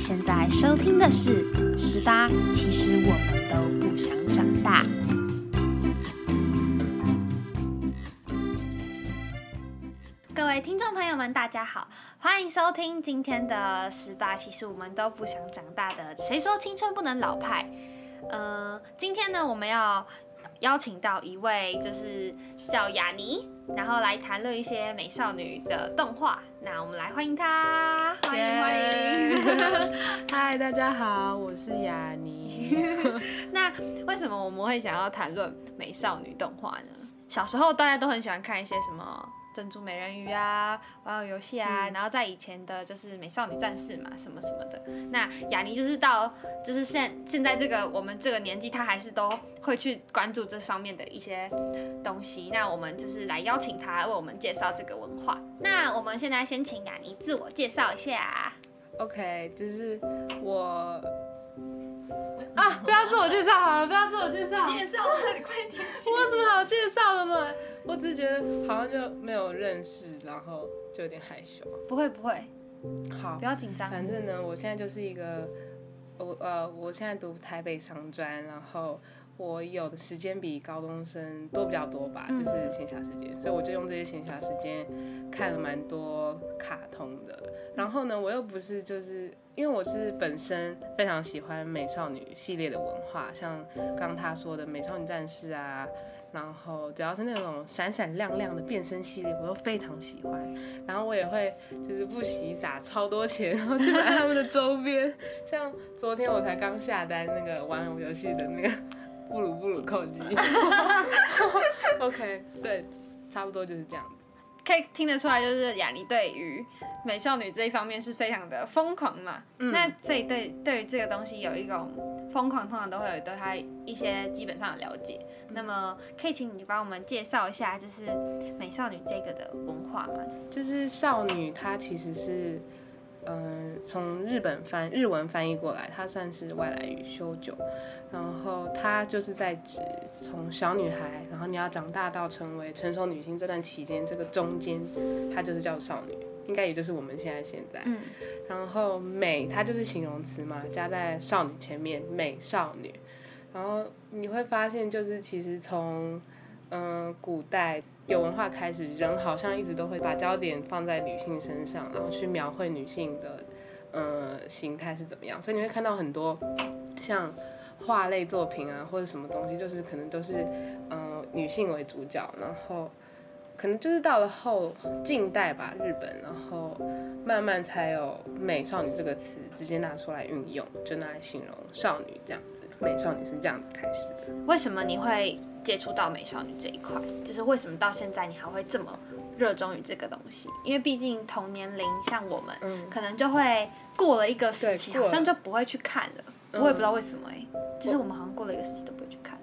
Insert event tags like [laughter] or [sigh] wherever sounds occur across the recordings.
现在收听的是《十八》，其实我们都不想长大。各位听众朋友们，大家好，欢迎收听今天的《十八》，其实我们都不想长大的。谁说青春不能老派？呃，今天呢，我们要邀请到一位，就是叫雅尼，然后来谈论一些美少女的动画。那我们来欢迎她，欢迎欢迎。嗨，大家好，我是雅尼。[laughs] 那为什么我们会想要谈论美少女动画呢？小时候大家都很喜欢看一些什么珍珠美人鱼啊、玩偶游戏啊，然后在以前的就是美少女战士嘛，什么什么的。那雅尼就是到就是现现在这个我们这个年纪，她还是都会去关注这方面的一些东西。那我们就是来邀请她为我们介绍这个文化。那我们现在先请雅尼自我介绍一下。OK，就是我啊，不要自我介绍好了，不要自我介绍。介绍快点。我有什么好介绍的嘛？我只是觉得好像就没有认识，然后就有点害羞。不会不会，好不，要紧张。反正呢，我现在就是一个，我呃，我现在读台北商专，然后我有的时间比高中生多比较多吧，嗯就是闲暇时间，所以我就用这些闲暇时间看了蛮多卡通的。然后呢，我又不是就是因为我是本身非常喜欢美少女系列的文化，像刚刚他说的美少女战士啊。然后只要是那种闪闪亮亮的变身系列，我都非常喜欢。然后我也会就是不惜撒超多钱，然后去买他们的周边。像昨天我才刚下单那个玩偶游戏的那个布鲁布鲁扣机。[laughs] OK，对，差不多就是这样子。可以听得出来，就是雅尼对于美少女这一方面是非常的疯狂嘛。嗯那这一对对于这个东西有一种疯狂，通常都会有对它一些基本上的了解。那么可以请你帮我们介绍一下，就是美少女这个的文化嘛？就是少女，她其实是，嗯、从日本翻日文翻译过来，它算是外来语修久，然后它就是在指从小女孩，然后你要长大到成为成熟女性这段期间，这个中间，它就是叫少女，应该也就是我们现在现在。嗯然后美，它就是形容词嘛，加在少女前面，美少女。然后你会发现，就是其实从嗯、古代有文化开始，人好像一直都会把焦点放在女性身上，然后去描绘女性的呃形态是怎么样。所以你会看到很多像画类作品啊，或者什么东西，就是可能都是嗯、呃女性为主角，然后。可能就是到了后近代吧，日本，然后慢慢才有“美少女”这个词直接拿出来运用，就拿来形容少女这样子。美少女是这样子开始的。为什么你会接触到美少女这一块？就是为什么到现在你还会这么热衷于这个东西？因为毕竟同年龄像我们，嗯，可能就会过了一个时期，好像就不会去看了。嗯我也不知道为什么哎、就是我们好像过了一个时期都不会去看。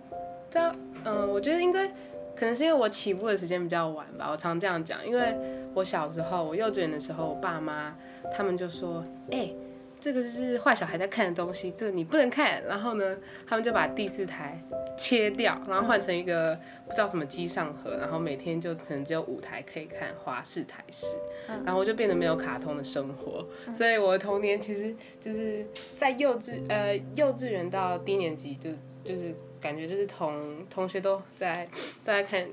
这样，嗯，我觉得应该可能是因为我起步的时间比较晚吧，我常这样讲，因为我小时候，我幼稚园的时候，我爸妈他们就说，哎、这个是坏小孩在看的东西，这个你不能看。然后呢，他们就把第四台切掉，然后换成一个不知道什么机上盒，然后每天就可能只有五台可以看华视、台式，然后我就变得没有卡通的生活。所以我的童年其实就是在幼稚呃幼稚园到低年级就就是感觉就是同同学都在都在看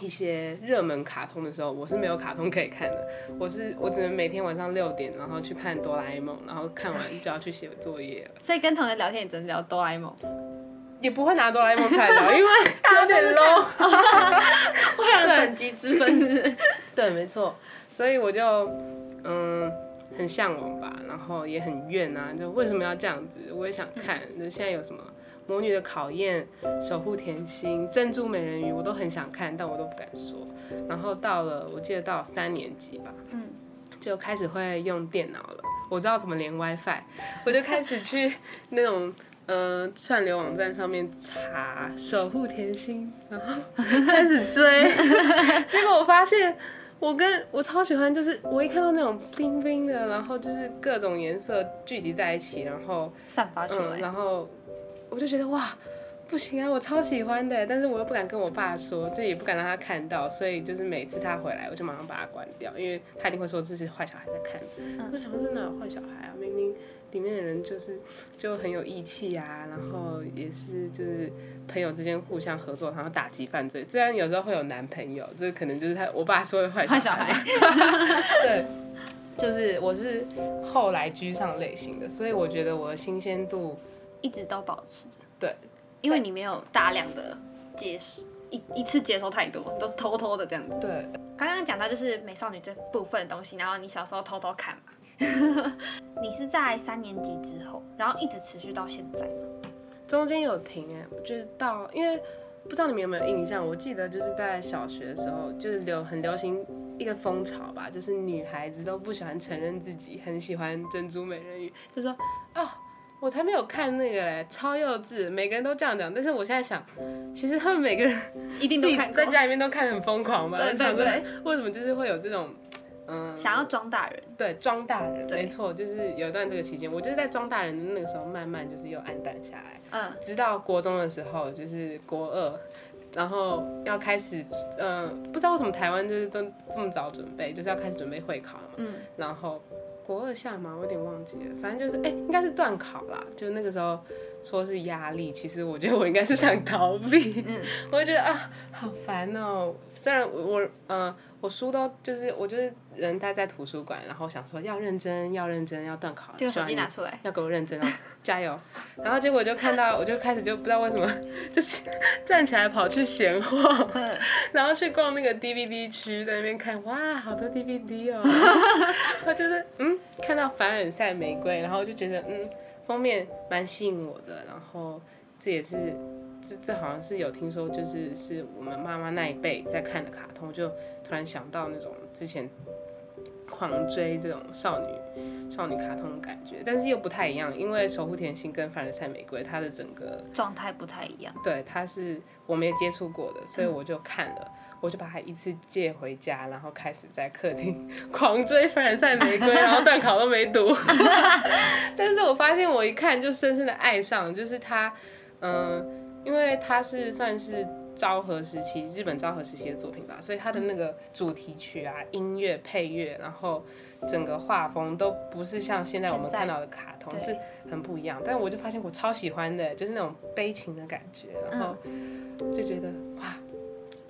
一些热门卡通的时候，我是没有卡通可以看的，我是我只能每天晚上六点然后去看哆啦 A 梦，然后看完就要去写作业了，所以跟同学聊天也只能聊哆啦 A 梦，也不会拿哆啦 A 梦出来聊，[laughs] 因为有点 low。会有等级之分是不是？[laughs] 对，没错，所以我就嗯很向往吧，然后也很怨啊，就为什么要这样子？我也想看，就现在有什么魔女的考验、守护甜心、珍珠美人鱼，我都很想看，但我都不敢说。然后到了，我记得到三年级吧，嗯，就开始会用电脑了，我知道怎么连 WiFi，[laughs] 我就开始去那种。呃，串流网站上面查《守护甜心》，然后开始追，[laughs] 结果我发现我跟我超喜欢，就是我一看到那种 bling bling 的，然后就是各种颜色聚集在一起，然后散发出嗯，来。然后我就觉得哇，不行啊，我超喜欢的，但是我又不敢跟我爸说，就也不敢让他看到，所以就是每次他回来，我就马上把它关掉，因为他一定会说这是坏小孩在看。我想说真的有坏小孩啊，明明里面的人就是就很有义气啊，然后也是就是朋友之间互相合作，然后打击犯罪。虽然有时候会有男朋友，这可能就是他我爸说的坏坏小孩。孩，[laughs] 对，就是我是后来居上类型的，所以我觉得我的新鲜度一直都保持着。对，因为你没有大量的接收，一一次接收太多，都是偷偷的这样子。对，刚刚讲到就是美少女这部分的东西，然后你小时候偷偷看嘛，[laughs] 你是在三年级之后，然后一直持续到现在吗？中间有停哎、我觉得到因为不知道你们有没有印象，我记得就是在小学的时候，就是流很流行一个风潮吧，就是女孩子都不喜欢承认自己很喜欢珍珠美人鱼，就说哦。我才没有看那个嘞，超幼稚，每个人都这样讲。但是我现在想，其实他们每个人一定都看，在家里面都看得很疯狂吧？对对对，为什么就是会有这种，嗯，想要装大人。对装大人，对没错，就是有一段这个期间，我就是在装大人的那个时候，慢慢就是又暗淡下来。嗯，直到国中的时候，就是国二，然后要开始，嗯、不知道为什么台湾就是这这么早准备，就是要开始准备会考了嘛。嗯。然后国二下嘛，我有点忘记了，反正就是，哎、应该是断考啦。就那个时候说是压力，其实我觉得我应该是想逃避。嗯。[laughs] 我就觉得啊，好烦哦、虽然我我嗯、我书都就是我就是人待在图书馆，然后想说要认真，要认真，要断考，这个手机拿出来，要给我认真哦，加油！[laughs] 然后结果就看到，我就开始就不知道为什么，就是 [laughs] 站起来跑去闲晃，嗯，然后去逛那个 DVD 区，在那边看，哇，好多 DVD 哦！我就是嗯，看到凡尔赛玫瑰，然后就觉得嗯，封面蛮吸引我的，然后这也是这这好像是有听说，就是是我们妈妈那一辈在看的卡通，就突然想到那种之前狂追这种少女少女卡通的感觉，但是又不太一样，因为守护甜心跟凡尔赛玫瑰它的整个状态不太一样。对它是我没接触过的，所以我就看了。我就把它一次借回家，然后开始在客厅 [laughs] 狂追凡尔赛玫瑰，然后段考都没读。[laughs] [laughs] 但是我发现我一看就深深的爱上，就是它，嗯、因为它是算是昭和时期日本昭和时期的作品吧，所以它的那个主题曲啊、音乐配乐，然后整个画风都不是像现在我们看到的卡通，是很不一样。但我就发现我超喜欢的，就是那种悲情的感觉，然后就觉得哇，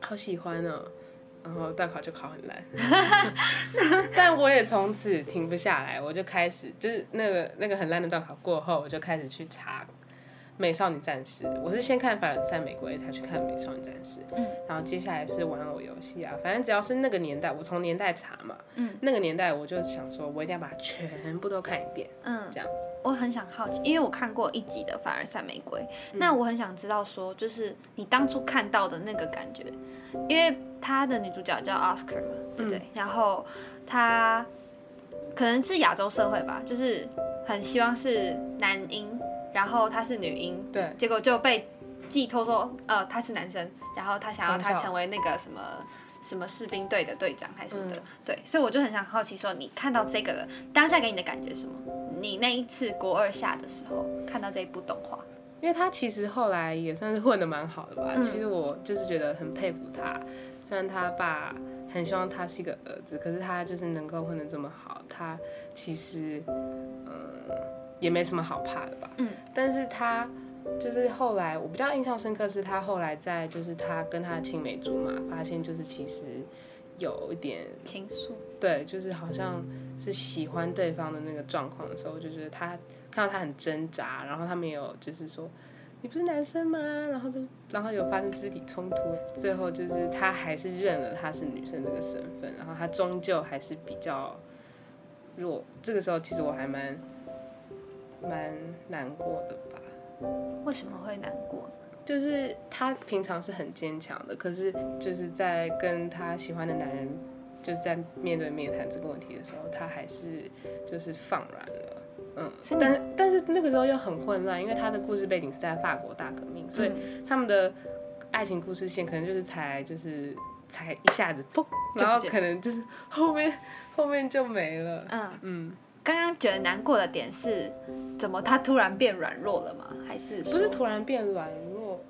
好喜欢哦。然后段考就考很烂，[laughs] 但我也从此停不下来，我就开始就是那个那个很烂的段考过后，我就开始去查《美少女战士》，我是先看《凡尔赛玫瑰》才去看《美少女战士》，嗯。然后接下来是玩偶游戏啊，反正只要是那个年代，我从年代查嘛，嗯。那个年代我就想说，我一定要把它全部都看一遍，嗯，这样。我很想好奇，因为我看过一集的《凡尔赛玫瑰》，那我很想知道说，就是你当初看到的那个感觉，因为她的女主角叫 Oscar 嘛，对不对？然后她可能是亚洲社会吧，就是很希望是男音，然后她是女婴，对，结果就被寄托说，呃，他是男生，然后他想要他成为那个什么什么士兵队的队长还是什么的，嗯。对，所以我就很想好奇说，你看到这个的当下给你的感觉是什么？你那一次国二下的时候看到这一部动画，因为他其实后来也算是混的蛮好的吧。嗯。其实我就是觉得很佩服他，虽然他爸很希望他是一个儿子，可是他就是能够混得这么好，他其实嗯也没什么好怕的吧。嗯，但是他。就是后来我比较印象深刻是他后来在就是他跟他的青梅竹马发现就是其实有一点情愫，对，就是好像是喜欢对方的那个状况的时候，我就觉得他看到他很挣扎，然后他们也有就是说你不是男生吗？然后就然后有发生肢体冲突，最后就是他还是认了他是女生这个身份，然后他终究还是比较弱。这个时候其实我还蛮蛮难过的吧。为什么会难过？就是她平常是很坚强的，可是就是在跟她喜欢的男人，就是在面对面谈这个问题的时候，她还是就是放软了，嗯，但但是那个时候又很混乱，因为他的故事背景是在法国大革命，所以他们的爱情故事线可能就是才就是才一下子砰，然后可能就是后面后面就没了，嗯，嗯，刚刚觉得难过的点是，怎么他突然变软弱了吗？还是不是突然变软弱，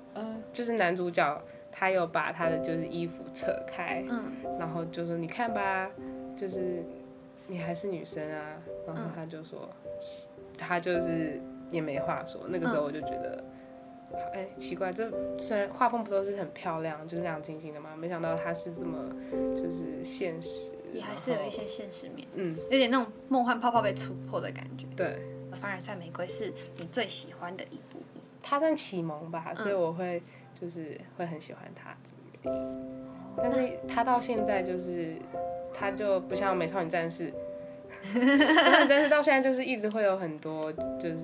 就是男主角他有把他的就是衣服扯开，嗯，然后就说你看吧，就是你还是女生啊，然后他就说，他就是也没话说。那个时候我就觉得，哎、奇怪，这虽然画风不都是很漂亮，就是亮晶晶的嘛，没想到他是这么就是现实，也还是有一些现实面，嗯，有点那种梦幻泡泡被戳破的感觉。对，凡尔赛玫瑰是你最喜欢的一部，它算启蒙吧，所以我会就是会很喜欢它这个原因。但是它到现在就是，它就不像美少女战士，[laughs] 美少女战士到现在就是一直会有很多就是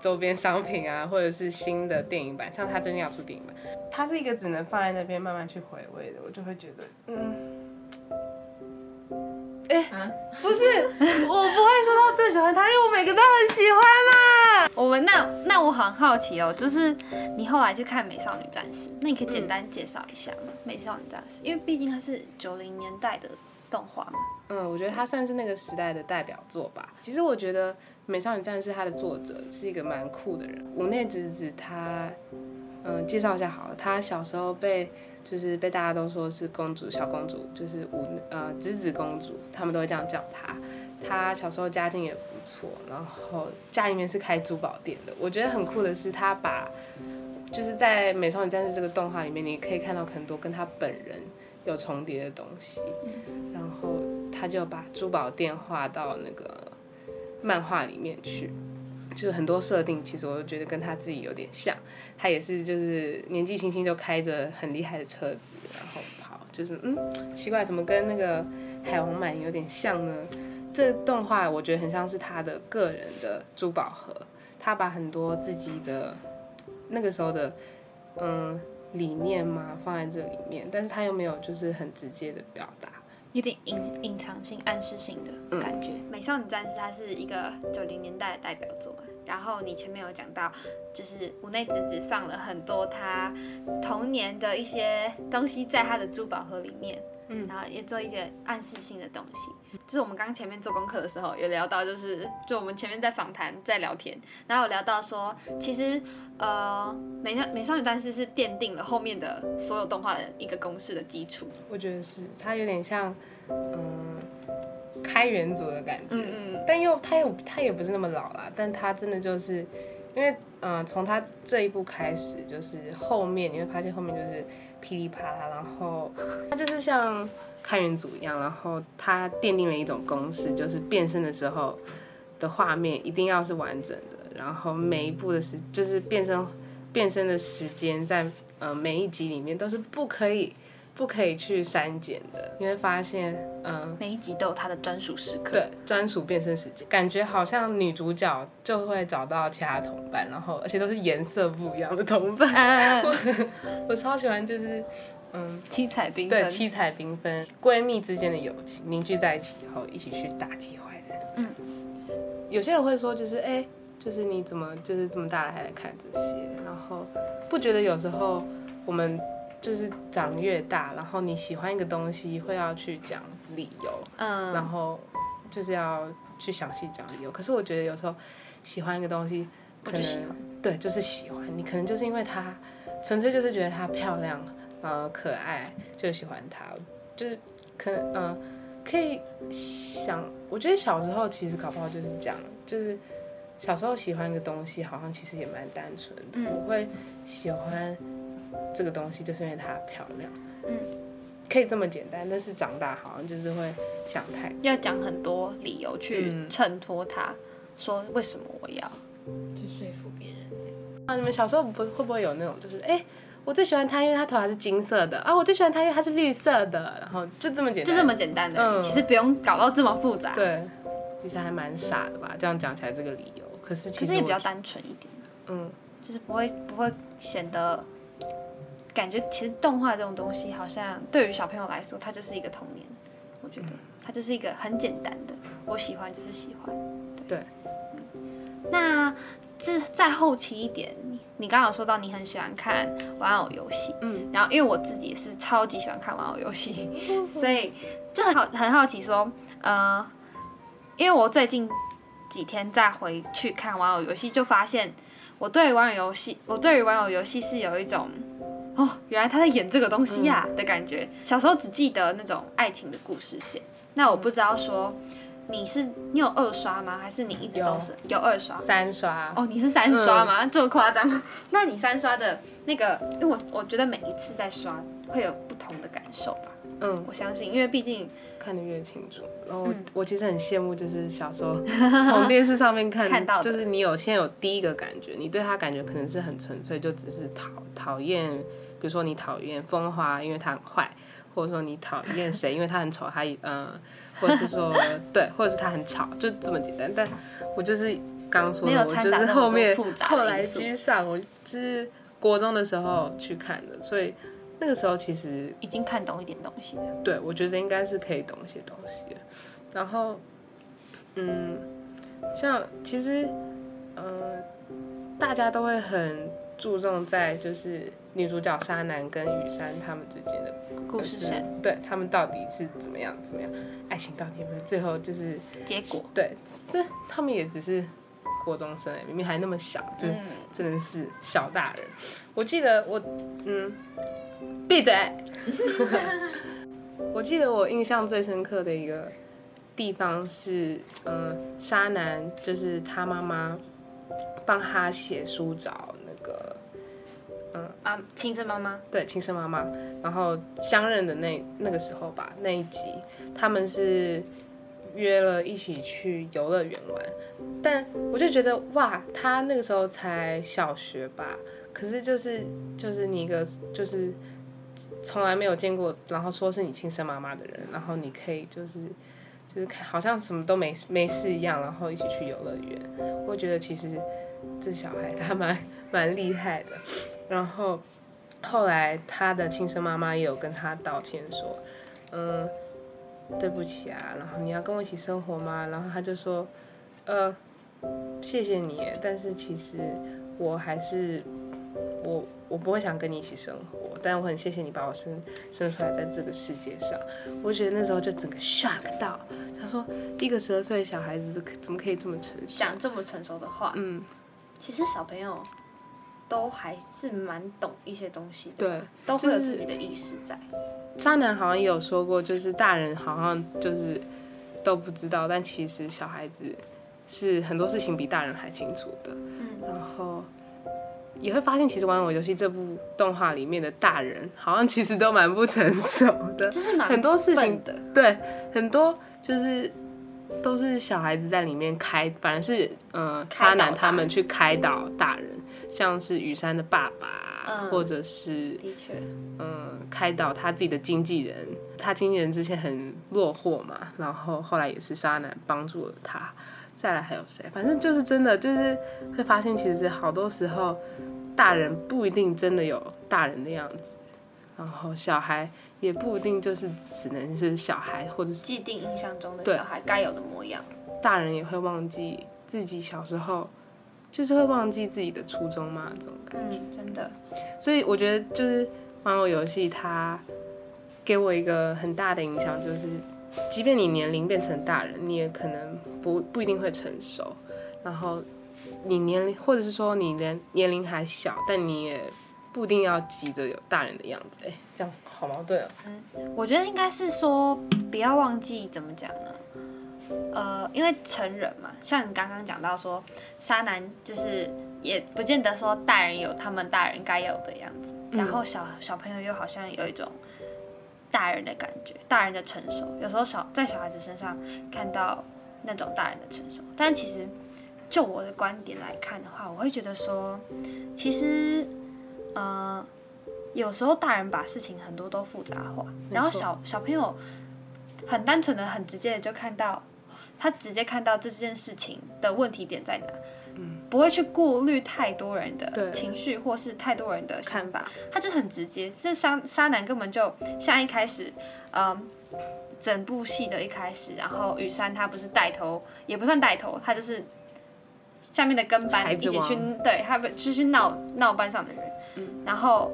周边商品啊，或者是新的电影版，像他最近要出电影版，它是一个只能放在那边慢慢去回味的，我就会觉得，嗯。哎、不是，[laughs] 我不会说到最喜欢他，因为我每个都很喜欢嘛。我们那那我很好奇哦，就是你后来去看《美少女战士》，那你可以简单介绍一下吗？美少女战士》，因为毕竟它是九零年代的动画嘛。嗯，我觉得它算是那个时代的代表作吧。其实我觉得《美少女战士》它的作者是一个蛮酷的人。五内直子他，嗯，介绍一下好了。他小时候被就是被大家都说是公主，小公主，就是五呃直子公主，他们都会这样叫她。她小时候家境也不错，然后家里面是开珠宝店的。我觉得很酷的是，她把就是在《美少女战士》这个动画里面，你可以看到很多跟她本人有重叠的东西。然后她就把珠宝店画到那个漫画里面去，就是很多设定，其实我都觉得跟他自己有点像。他也是就是年纪轻轻就开着很厉害的车子，然后跑，就是嗯，奇怪，怎么跟那个海王满有点像呢？这动画我觉得很像是他的个人的珠宝盒，他把很多自己的那个时候的嗯理念嘛放在这里面，但是他又没有就是很直接的表达。有点隐隐藏性、暗示性的感觉。美少女战士》它是一个九零年代的代表作嘛，然后你前面有讲到，就是五内子子放了很多她童年的一些东西在她的珠宝盒里面，嗯然后也做一些暗示性的东西。就是我们刚前面做功课的时候有聊到，就是就我们前面在访谈在聊天，然后有聊到说，其实呃美少美少女战士是奠定了后面的所有动画的一个公式的基础。我觉得是，它有点像，嗯，开源组的感觉，嗯嗯但又它又它也不是那么老啦，但它真的就是，因为嗯，从它这一步开始，就是后面你会发现后面就是噼里啪啦，然后它就是像开源组一样，然后它奠定了一种公式，就是变身的时候的画面一定要是完整的，然后每一步的时就是变身变身的时间在呃每一集里面都是不可以不可以去删减的，你会发现嗯。每一集都有它的专属时刻。对，专属变身时间，感觉好像女主角就会找到其他同伴，然后而且都是颜色不一样的同伴。嗯嗯嗯，[laughs] 我超喜欢，就是嗯，七彩缤对，纷。七彩缤纷，闺蜜之间的友情凝聚在一起以后，一起去打击坏人。嗯，有些人会说，就是哎、就是你怎么就是这么大了还来看这些，然后不觉得有时候我们就是长越大，然后你喜欢一个东西会要去讲理由，嗯，然后就是要去详细讲理由。可是我觉得有时候喜欢一个东西，可能就喜欢对，就是喜欢你，可能就是因为它，纯粹就是觉得它漂亮，呃，可爱，就喜欢它，就是可能嗯、呃可以想，我觉得小时候其实搞不好就是这样，就是小时候喜欢一个东西，好像其实也蛮单纯的。嗯我会喜欢这个东西，就是因为它漂亮。嗯，可以这么简单，但是长大好像就是会想太多要讲很多理由去嗯衬托它，说为什么我要。去说服别人。啊，你们小时候不会不会有那种，就是哎、我最喜欢他，因为他头发是金色的啊，我最喜欢他，因为他是绿色的，然后就这么简单，就这么简单的，嗯其实不用搞到这么复杂，对，其实还蛮傻的吧？这样讲起来这个理由，可是其实也比较单纯一点，嗯，就是不会不会显得感觉其实动画这种东西好像对于小朋友来说，它就是一个童年，我觉得它就是一个很简单的，我喜欢就是喜欢，对。那这再后期一点，你你刚刚有说到你很喜欢看玩偶游戏，嗯，然后因为我自己也是超级喜欢看玩偶游戏，[laughs] 所以就很好很好奇说，呃，因为我最近几天再回去看玩偶游戏，就发现我对玩偶游戏，我对于玩偶游戏是有一种哦，原来他在演这个东西呀、的感觉。小时候只记得那种爱情的故事线，那我不知道说你是你有二刷吗？还是你一直都是有二刷？三刷，哦，你是三刷吗？这么夸张？[laughs] 那你三刷的那个，因为我我觉得每一次在刷会有不同的感受吧。嗯，我相信，因为毕竟看得越清楚。然后我,、嗯我其实很羡慕，就是小时候 [laughs] 从电视上面看看到就是你有先有第一个感觉，你对他感觉可能是很纯粹，就只是讨讨厌，比如说你讨厌风华，因为他很坏。或者说你讨厌谁，因为他很丑，他嗯、呃，或者是说 [laughs] 对，或者是他很吵，就这么简单。但我就是刚刚说的，我就是后面后来。居上，我就是国中的时候去看的，所以那个时候其实已经看懂一点东西了。对，我觉得应该是可以懂一些东西的。然后，嗯，像其实，嗯、大家都会很注重在就是女主角沙男跟雨山他们之间的故事线、对他们到底是怎么样怎么样，爱情到底有没有最后就是结果，对，这他们也只是国中生哎，明明还那么小，就嗯，真的是小大人。我记得我，嗯，闭嘴。[laughs] 我记得我印象最深刻的一个地方是，嗯，沙男就是他妈妈帮他写书找那个嗯啊，亲生妈妈，对亲生妈妈，然后相认的那那个时候吧，那一集他们是约了一起去游乐园玩，但我就觉得哇，他那个时候才小学吧，可是就是就是你一个就是从来没有见过，然后说是你亲生妈妈的人，然后你可以就是就是看好像什么都没没事一样，然后一起去游乐园，我觉得其实这小孩他蛮蛮厉害的。然后后来他的亲生妈妈也有跟他道歉说，嗯，对不起啊，然后你要跟我一起生活吗？然后他就说，呃，谢谢你，但是其实我还是我我不会想跟你一起生活，但我很谢谢你把我生生出来在这个世界上。我觉得那时候就整个 shock 到，他说一个十二岁的小孩子怎么可以这么成熟？讲这么成熟的话，嗯，其实小朋友都还是蛮懂一些东西的，对。都会有自己的意识在。渣男好像也有说过，就是大人好像就是都不知道，但其实小孩子是很多事情比大人还清楚的。嗯，然后也会发现，其实《玩偶游戏》这部动画里面的大人，好像其实都蛮不成熟的，就是蛮很多事情笨的，对，很多就是都是小孩子在里面开，反正是呃开导渣男他们去开导大人，像是雨山的爸爸，嗯或者是的确，嗯，开导他自己的经纪人，他经纪人之前很落魄嘛，然后后来也是渣男帮助了他。再来还有谁？反正就是真的，就是会发现，其实好多时候大人不一定真的有大人的样子，然后小孩也不一定就是只能是小孩，或者是既定印象中的小孩该有的模样。大人也会忘记自己小时候，就是会忘记自己的初衷嘛，这种感觉。嗯，真的，所以我觉得就是玩偶游戏，它给我一个很大的影响，就是即便你年龄变成大人，你也可能不不一定会成熟。然后你年龄，或者是说你年年龄还小，但你也不一定要急着有大人的样子。哎、这样好矛盾啊。我觉得应该是说不要忘记怎么讲呢？呃，因为成人嘛，像你刚刚讲到说，渣男就是也不见得说大人有他们大人该有的样子，然后小小朋友又好像有一种大人的感觉，大人的成熟。有时候小在小孩子身上看到那种大人的成熟，但其实就我的观点来看的话，我会觉得说，其实呃，有时候大人把事情很多都复杂化，然后小小朋友很单纯的、很直接的就看到，他直接看到这件事情的问题点在哪，嗯不会去顾虑太多人的情绪或是太多人的想法，他就很直接。这沙沙男根本就像一开始，嗯。整部戏的一开始，然后雨山他不是带头，也不算带头，他就是下面的跟班一起去，对他们就去闹闹班上的人。然后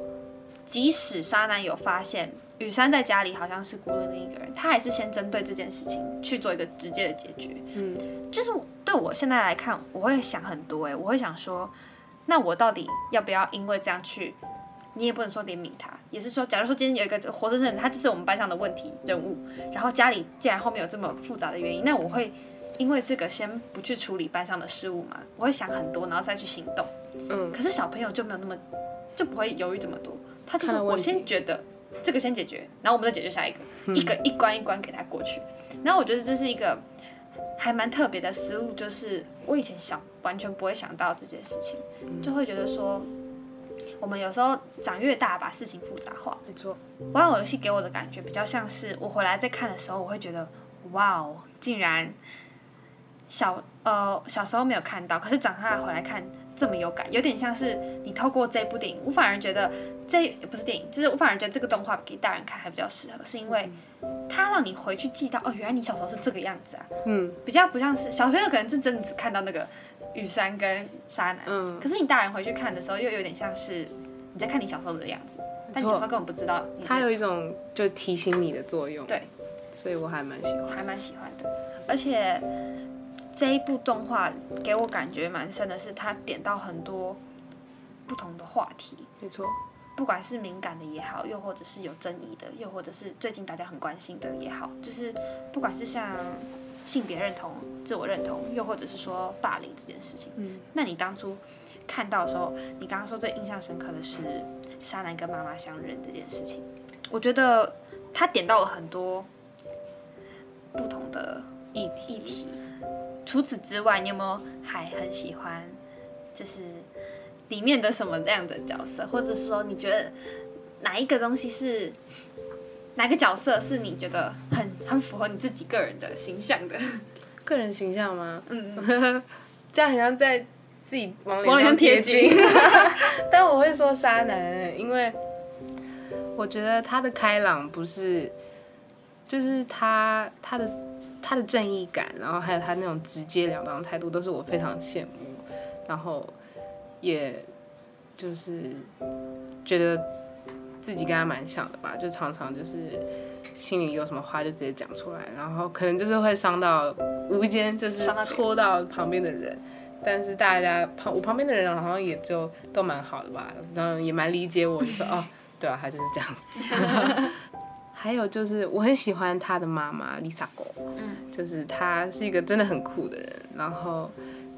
即使沙男有发现雨山在家里好像是孤零零一个人，他还是先针对这件事情去做一个直接的解决。嗯，就是对我现在来看，我会想很多哎、我会想说，那我到底要不要因为这样去你也不能说怜悯他，也是说，假如说今天有一个活生生的人，他就是我们班上的问题人物，然后家里既然后面有这么复杂的原因，那我会因为这个先不去处理班上的事务嘛，我会想很多，然后再去行动。嗯，可是小朋友就没有那么就不会犹豫这么多，他就说我先觉得这个先解决，然后我们再解决下一个，一个一关一关给他过去。然后我觉得这是一个还蛮特别的思路，就是我以前想完全不会想到这件事情，就会觉得说。我们有时候长越大，把事情复杂化。没错，玩偶游戏给我的感觉比较像是我回来再看的时候，我会觉得哇哦，竟然小呃小时候没有看到，可是长大回来看这么有感，有点像是你透过这部电影，我反而觉得这不是电影，就是我反而觉得这个动画给大人看还比较适合，是因为它让你回去记到哦，原来你小时候是这个样子啊，嗯。比较不像是小朋友可能是真的只看到那个雨山跟沙男，嗯，可是你大人回去看的时候，又有点像是你在看你小时候的样子，但你小时候根本不知道它有一种就提醒你的作用。对，所以我还蛮喜欢。还蛮喜欢的，而且这一部动画给我感觉蛮深的是，它点到很多不同的话题，没错，不管是敏感的也好，又或者是有争议的，又或者是最近大家很关心的也好，就是不管是像性别认同、自我认同，又或者是说霸凌这件事情，嗯，那你当初看到的时候，你刚刚说最印象深刻的是沙男跟妈妈相认这件事情，我觉得他点到了很多不同的议题。议题。除此之外，你有没有还很喜欢，就是里面的什么样的角色，或者是说你觉得哪一个东西是哪个角色是你觉得很很符合你自己个人的形象的？[laughs] 个人形象吗？嗯，嗯 [laughs] 这样好像在自己往往脸上贴金。[laughs] 但我会说渣男，因为我觉得他的开朗不是，就是他他的他的正义感，然后还有他那种直截了当的态度，都是我非常羡慕，然后也就是觉得自己跟他蛮像的吧，就常常就是心里有什么话就直接讲出来，然后可能就是会伤到无意间就是戳到旁边的人。但是大家旁我旁边的人好像也就都蛮好的吧，然后也蛮理解我，就说哦，对啊，他就是这样子。[laughs] 还有就是我很喜欢他的妈妈 Lisa 狗，嗯，就是他是一个真的很酷的人，然后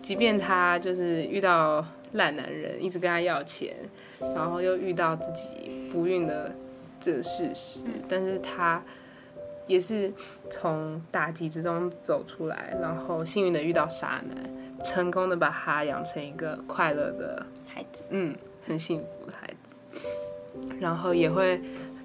即便他就是遇到烂男人，一直跟他要钱，然后又遇到自己不孕的这个事实，但是他也是从打击之中走出来，然后幸运的遇到渣男，成功的把他养成一个快乐的孩子，嗯，很幸福的孩子，然后也会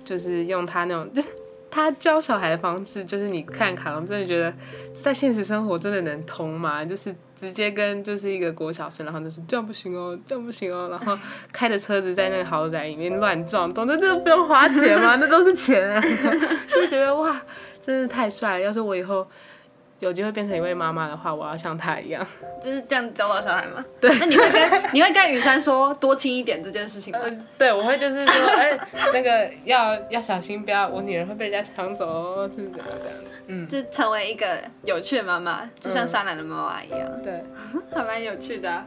就是用他那种，[laughs] 就是他教小孩的方式，就是你看卡通真的觉得在现实生活真的能通吗？就是直接跟就是一个国小生，然后就是这样不行哦，这样不行哦，然后开着车子在那个豪宅里面乱撞，懂得这个不用花钱吗？那都是钱啊，[laughs] 就觉得哇，真的太帅了！要是我以后。有机会变成一位妈妈的话，我要像她一样。[laughs] 就是这样教导小孩吗？[laughs] 对，那你会跟你会跟雨山说多亲一点这件事情吗？嗯，对，我会就是说，哎、那个要要小心，不要我女儿会被人家抢走哦，是怎么这样？嗯，就成为一个有趣的妈妈，就像沙男的妈妈一样。对，[laughs] 还蛮有趣的啊、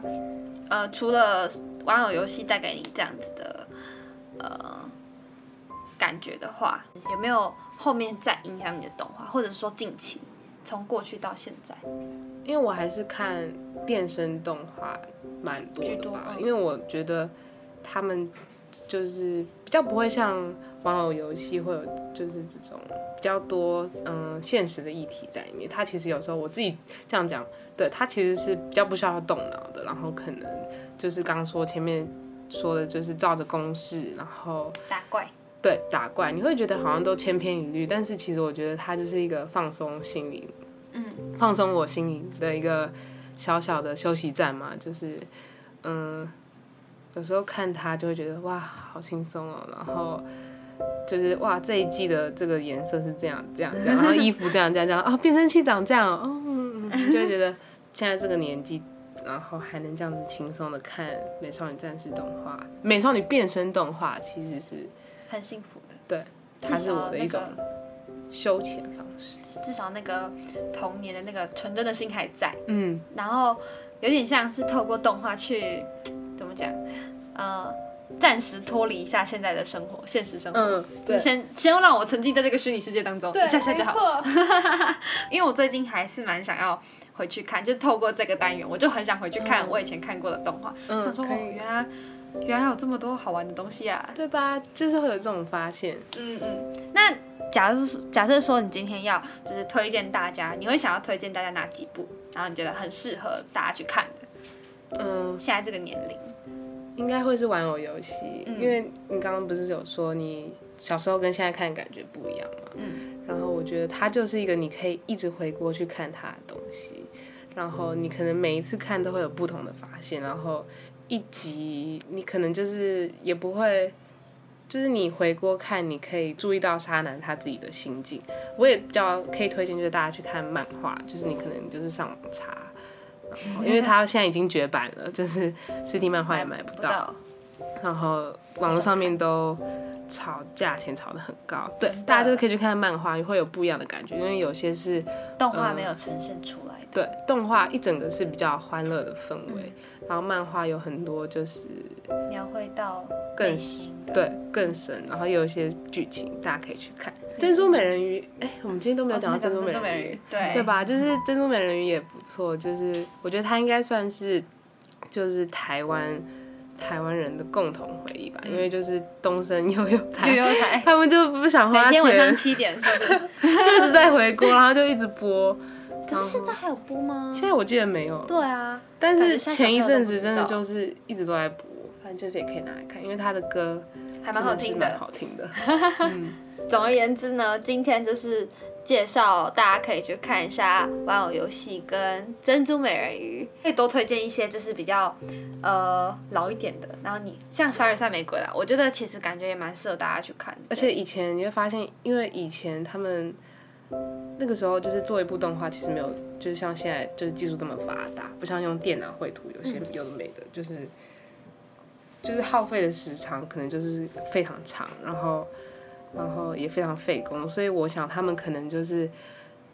呃，除了玩偶游戏带给你这样子的呃感觉的话，有没有后面再影响你的动画，或者是说近期从过去到现在？因为我还是看变身动画蛮多的吧，嗯因为我觉得他们就是比较不会像玩偶游戏会有就是这种比较多嗯现实的议题在里面。它其实有时候我自己这样讲，对它其实是比较不需要动脑的，然后可能就是刚刚说前面说的就是照着公式，然后打怪，对打怪，你会觉得好像都千篇一律，但是其实我觉得它就是一个放松心灵，嗯，放松我心灵的一个小小的休息站嘛，就是嗯，有时候看它就会觉得哇，好轻松哦，然后。就是哇，这一季的这个颜色是这样这样这样，然后衣服这样这样这样，哦，变声器长这样哦，就会觉得现在这个年纪，然后还能这样子轻松的看《美少女战士》动画，《美少女变身》动画其实是很幸福的。对，它是我的一种休闲方式。个至少那个童年的那个纯真的心还在，嗯，然后有点像是透过动画去 [tsk] 怎么讲，呃，暂时脱离一下现在的生活，现实生活，嗯，就是先先让我沉浸在这个虚拟世界当中，一下下就好。[laughs] 因为我最近还是蛮想要回去看，就是透过这个单元，我就很想回去看我以前看过的动画，嗯想说哦，可以。原来原来有这么多好玩的东西啊！对吧？就是会有这种发现。嗯嗯。那假如假设说你今天要就是推荐大家，你会想要推荐大家哪几部，然后你觉得很适合大家去看的？嗯，现在这个年龄，应该会是玩偶游戏，嗯因为你刚刚不是有说你小时候跟现在看的感觉不一样嘛？嗯然后我觉得它就是一个你可以一直回过去看它的东西，然后你可能每一次看都会有不同的发现，然后一集你可能就是也不会。就是你回锅看，你可以注意到沙男他自己的心境。我也比较可以推荐，就是大家去看漫画，就是你可能就是上网查，然后因为他现在已经绝版了，就是实体漫画也买不到。然后网络上面都炒价钱炒得很高，对，大家就是可以去看漫画，会有不一样的感觉，因为有些是动画没有呈现出来的。对动画一整个是比较欢乐的氛围，嗯然后漫画有很多就是描绘到更内心的。对更深，然后也有一些剧情大家可以去看。珍珠美人鱼，哎，我们今天都没有讲到珍珠美人鱼，鱼，对对？吧？就是珍珠美人鱼也不错，就是我觉得它应该算是就是台湾台湾人的共同回忆吧，因为就是东升悠悠台，悠悠台，他们就不想花每天晚上，七点，是不是？[laughs] 就一直在回锅，然后就一直播。可是现在还有播吗？现在我记得没有，对啊，但是前一阵子真的就是一直都在播，反正就是也可以拿来看，因为他的歌还蛮好听的是蛮。好听的。[laughs] 嗯，总而言之呢，今天就是介绍大家可以去看一下玩偶游戏跟珍珠美人鱼，可以多推荐一些就是比较呃老一点的。然后你像凡尔赛玫瑰啦，我觉得其实感觉也蛮适合大家去看的。而且以前你会发现，因为以前他们那个时候就是做一部动画，其实没有就是像现在就是技术这么发达，不像用电脑绘图，有些有的没的，就是就是耗费的时长可能就是非常长，然后然后也非常费工，所以我想他们可能就是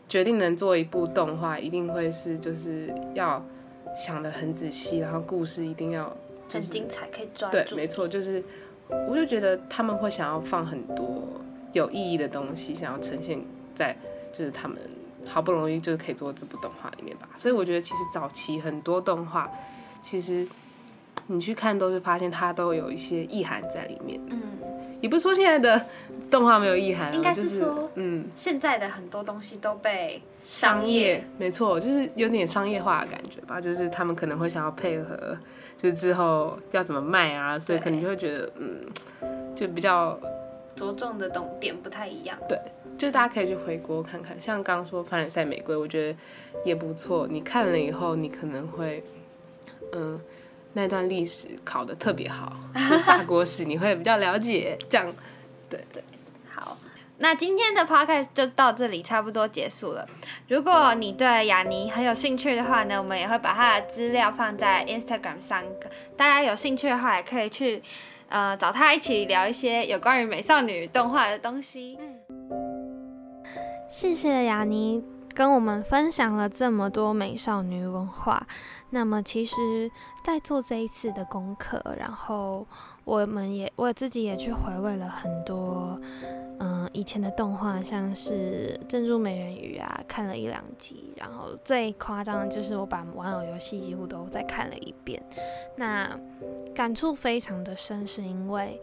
决定能做一部动画，一定会是就是要想的很仔细，然后故事一定要就是很精彩，可以抓对，没错，就是我就觉得他们会想要放很多有意义的东西，想要呈现在就是他们好不容易就是可以做这部动画里面吧。所以我觉得其实早期很多动画，其实你去看都是发现它都有一些意涵在里面。嗯，也不是说现在的动画没有意涵哦，应该就是说嗯。现在的很多东西都被商业，没错，就是有点商业化的感觉吧。就是他们可能会想要配合，就是之后要怎么卖啊，所以可能就会觉得，嗯，就比较，着重的懂点不太一样。就大家可以去回国看看。像刚刚说《凡尔赛玫瑰》，我觉得也不错。你看了以后，你可能会，嗯，那段历史考得特别好，就法国史你会比较了解。这样，对对好，那今天的 podcast 就到这里，差不多结束了。如果你对雅尼很有兴趣的话呢，我们也会把他的资料放在 Instagram 上，大家有兴趣的话也可以去呃找他一起聊一些有关于美少女动画的东西。谢谢雅尼跟我们分享了这么多美少女文化。那么，其实，在做这一次的功课，然后我们也我自己也去回味了很多，嗯，以前的动画，像是《珍珠美人鱼》啊，看了一两集。然后最夸张的就是我把玩偶游戏几乎都再看了一遍。那感触非常的深，是因为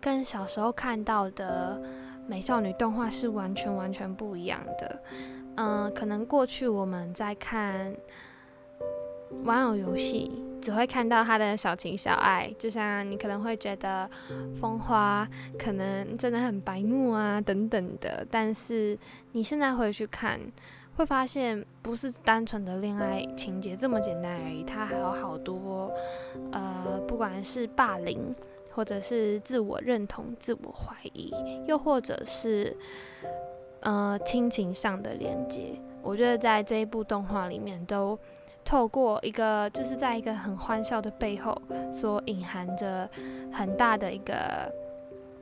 跟小时候看到的。美少女动画是完全完全不一样的。嗯、可能过去我们在看玩偶游戏，只会看到他的小情小爱，就像你可能会觉得风花可能真的很白目啊等等的，但是你现在回去看。会发现不是单纯的恋爱情节这么简单而已，它还有好多，呃，不管是霸凌，或者是自我认同、自我怀疑，又或者是呃亲情上的连接，我觉得在这一部动画里面都透过一个，就是在一个很欢笑的背后，所隐含着很大的一个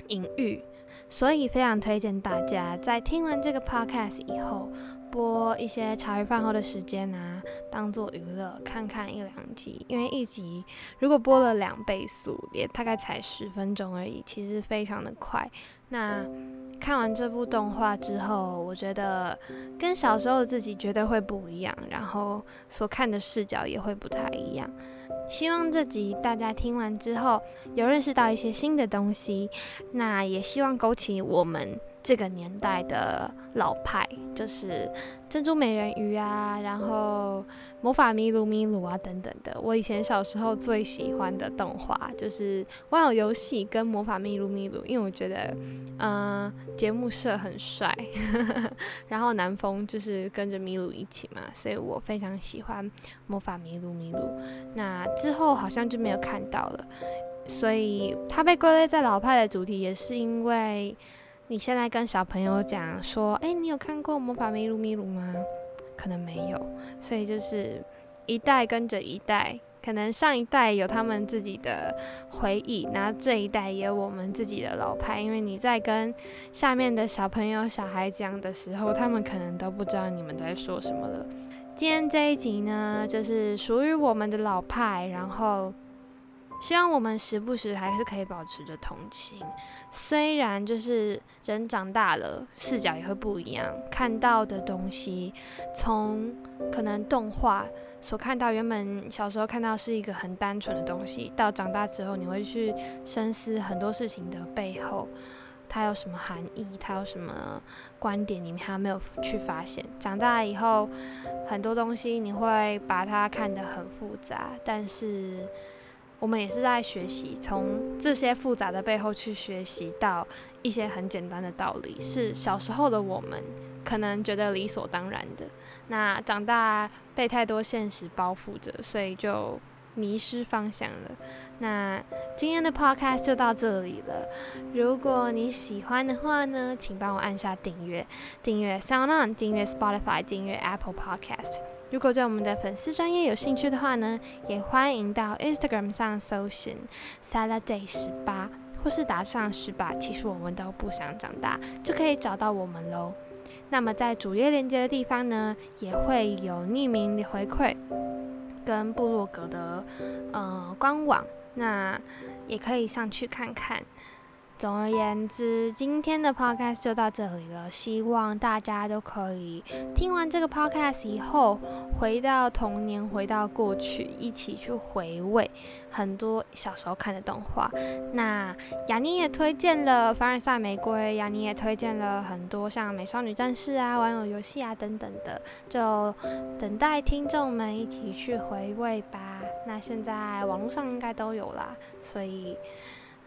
隐喻。所以非常推荐大家在听完这个 podcast 以后，播一些茶余饭后的时间啊，当做娱乐看看一两集，因为一集如果播了两倍速，也大概才十分钟而已，其实非常的快。那看完这部动画之后，我觉得跟小时候的自己绝对会不一样，然后所看的视角也会不太一样。希望这集大家听完之后有认识到一些新的东西，那也希望勾起我们。这个年代的老派就是珍珠美人鱼啊，然后魔法咪噜咪噜啊等等的。我以前小时候最喜欢的动画就是玩偶游戏跟魔法咪噜咪噜，因为我觉得，嗯，节目社很帅，[laughs] 然后南风就是跟着咪路一起嘛，所以我非常喜欢魔法咪噜咪噜。那之后好像就没有看到了，所以它被归类在老派的主题，也是因为。你现在跟小朋友讲说，哎，你有看过魔法咪路咪路吗？可能没有，所以就是一代跟着一代，可能上一代有他们自己的回忆，然后这一代也有我们自己的老派。因为你在跟下面的小朋友、小孩讲的时候，他们可能都不知道你们在说什么了。今天这一集呢，就是属于我们的老派，然后。希望我们时不时还是可以保持着同情，虽然就是人长大了，视角也会不一样，看到的东西，从可能动画所看到，原本小时候看到是一个很单纯的东西，到长大之后，你会去深思很多事情的背后，它有什么含义，它有什么观点，你们还没有去发现。长大以后，很多东西你会把它看得很复杂，但是。我们也是在学习，从这些复杂的背后去学习到一些很简单的道理，是小时候的我们可能觉得理所当然的。那长大被太多现实包覆着，所以就迷失方向了。那今天的 podcast 就到这里了。如果你喜欢的话呢，请帮我按下订阅，订阅 SoundOn，订阅 Spotify，订阅 Apple Podcast。如果对我们的粉丝专业有兴趣的话呢，也欢迎到 Instagram 上搜寻 Saladay 十八，或是打上十八，其实我们都不想长大，就可以找到我们喽。那么在主页链接的地方呢，也会有匿名的回馈跟部落格的呃官网，那也可以上去看看。总而言之，今天的 podcast 就到这里了。希望大家都可以听完这个 podcast 以后，回到童年，回到过去，一起去回味很多小时候看的动画。那雅妮也推荐了《凡尔赛玫瑰》，雅妮也推荐了很多像《美少女战士》啊、《玩偶游戏》啊等等的，就等待听众们一起去回味吧。那现在网络上应该都有啦，所以。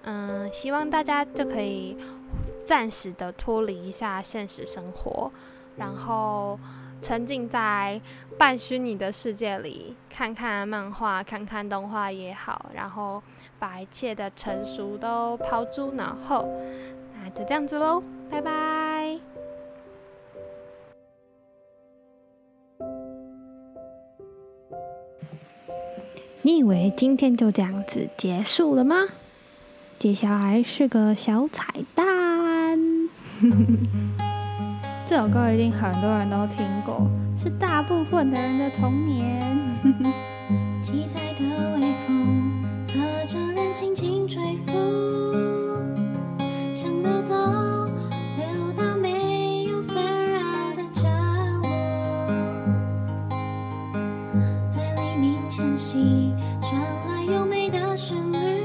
嗯，希望大家就可以暂时的脱离一下现实生活，然后沉浸在半虚拟的世界里，看看漫画，看看动画也好，然后把一切的成熟都抛诸脑后。那就这样子喽，拜拜。你以为今天就这样子结束了吗？接下来是个小彩蛋，[laughs] 这首歌一定很多人都听过，是大部分的人的童年。[laughs] 七彩的微风侧着脸轻轻吹拂，想溜走，溜到没有纷扰的角落，在黎明前夕传来优美的旋律。